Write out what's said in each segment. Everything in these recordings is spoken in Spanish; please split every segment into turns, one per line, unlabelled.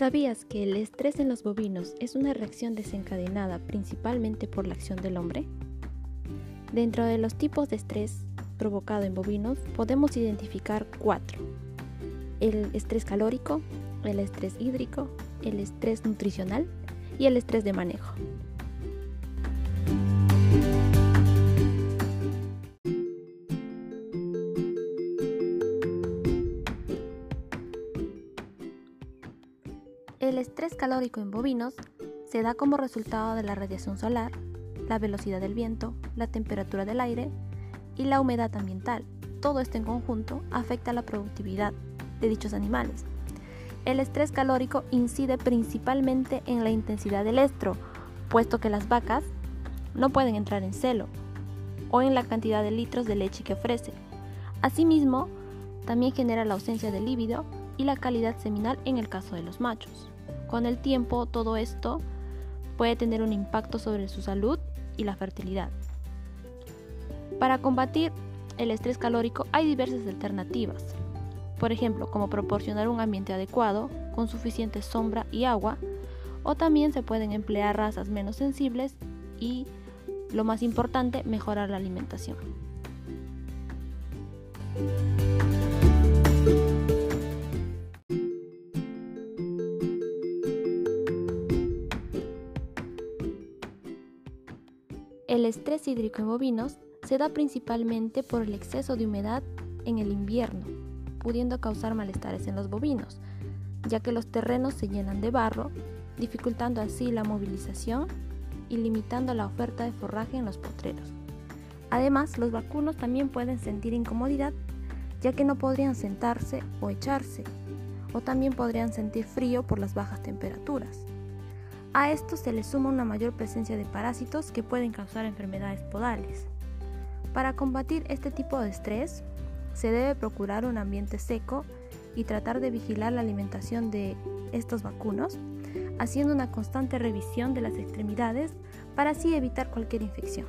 ¿Sabías que el estrés en los bovinos es una reacción desencadenada principalmente por la acción del hombre? Dentro de los tipos de estrés provocado en bovinos podemos identificar cuatro. El estrés calórico, el estrés hídrico, el estrés nutricional y el estrés de manejo. El estrés calórico en bovinos se da como resultado de la radiación solar, la velocidad del viento, la temperatura del aire y la humedad ambiental. Todo esto en conjunto afecta la productividad de dichos animales. El estrés calórico incide principalmente en la intensidad del estro, puesto que las vacas no pueden entrar en celo, o en la cantidad de litros de leche que ofrece. Asimismo, también genera la ausencia de líbido y la calidad seminal en el caso de los machos. Con el tiempo, todo esto puede tener un impacto sobre su salud y la fertilidad. Para combatir el estrés calórico hay diversas alternativas. Por ejemplo, como proporcionar un ambiente adecuado, con suficiente sombra y agua, o también se pueden emplear razas menos sensibles y, lo más importante, mejorar la alimentación. El estrés hídrico en bovinos se da principalmente por el exceso de humedad en el invierno, pudiendo causar malestares en los bovinos, ya que los terrenos se llenan de barro, dificultando así la movilización y limitando la oferta de forraje en los potreros. Además, los vacunos también pueden sentir incomodidad, ya que no podrían sentarse o echarse, o también podrían sentir frío por las bajas temperaturas. A esto se le suma una mayor presencia de parásitos que pueden causar enfermedades podales. Para combatir este tipo de estrés, se debe procurar un ambiente seco y tratar de vigilar la alimentación de estos vacunos, haciendo una constante revisión de las extremidades para así evitar cualquier infección.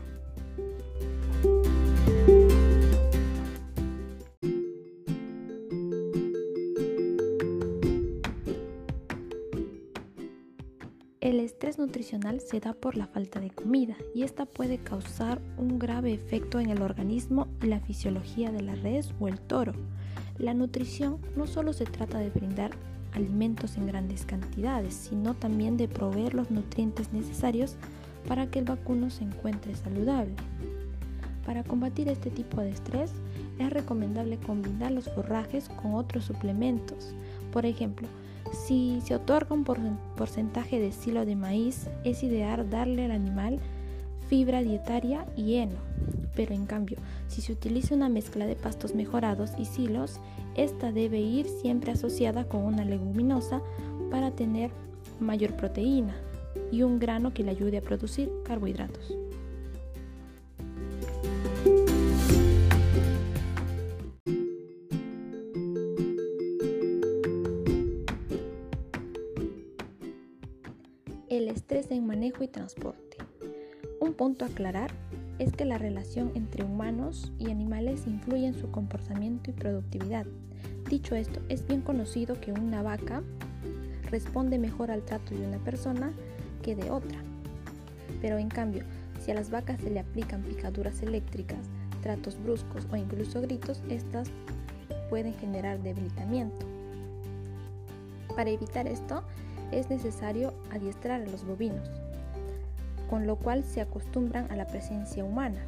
El estrés nutricional se da por la falta de comida y esta puede causar un grave efecto en el organismo y la fisiología de la res o el toro. La nutrición no solo se trata de brindar alimentos en grandes cantidades, sino también de proveer los nutrientes necesarios para que el vacuno se encuentre saludable. Para combatir este tipo de estrés es recomendable combinar los forrajes con otros suplementos. Por ejemplo, si se otorga un porcentaje de silo de maíz, es ideal darle al animal fibra dietaria y heno. Pero en cambio, si se utiliza una mezcla de pastos mejorados y silos, esta debe ir siempre asociada con una leguminosa para tener mayor proteína y un grano que le ayude a producir carbohidratos. En manejo y transporte. Un punto a aclarar es que la relación entre humanos y animales influye en su comportamiento y productividad. Dicho esto, es bien conocido que una vaca responde mejor al trato de una persona que de otra. Pero en cambio, si a las vacas se le aplican picaduras eléctricas, tratos bruscos o incluso gritos, estas pueden generar debilitamiento. Para evitar esto, es necesario adiestrar a los bovinos, con lo cual se acostumbran a la presencia humana.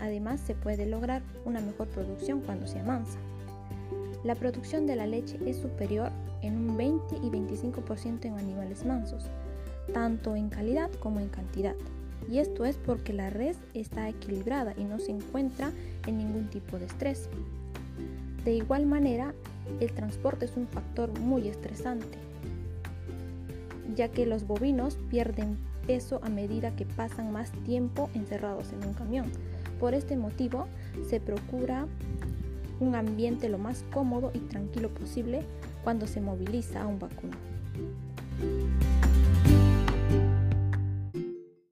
Además, se puede lograr una mejor producción cuando se amansa. La producción de la leche es superior en un 20 y 25% en animales mansos, tanto en calidad como en cantidad. Y esto es porque la res está equilibrada y no se encuentra en ningún tipo de estrés. De igual manera, el transporte es un factor muy estresante, ya que los bovinos pierden peso a medida que pasan más tiempo encerrados en un camión. Por este motivo, se procura un ambiente lo más cómodo y tranquilo posible cuando se moviliza a un vacuno.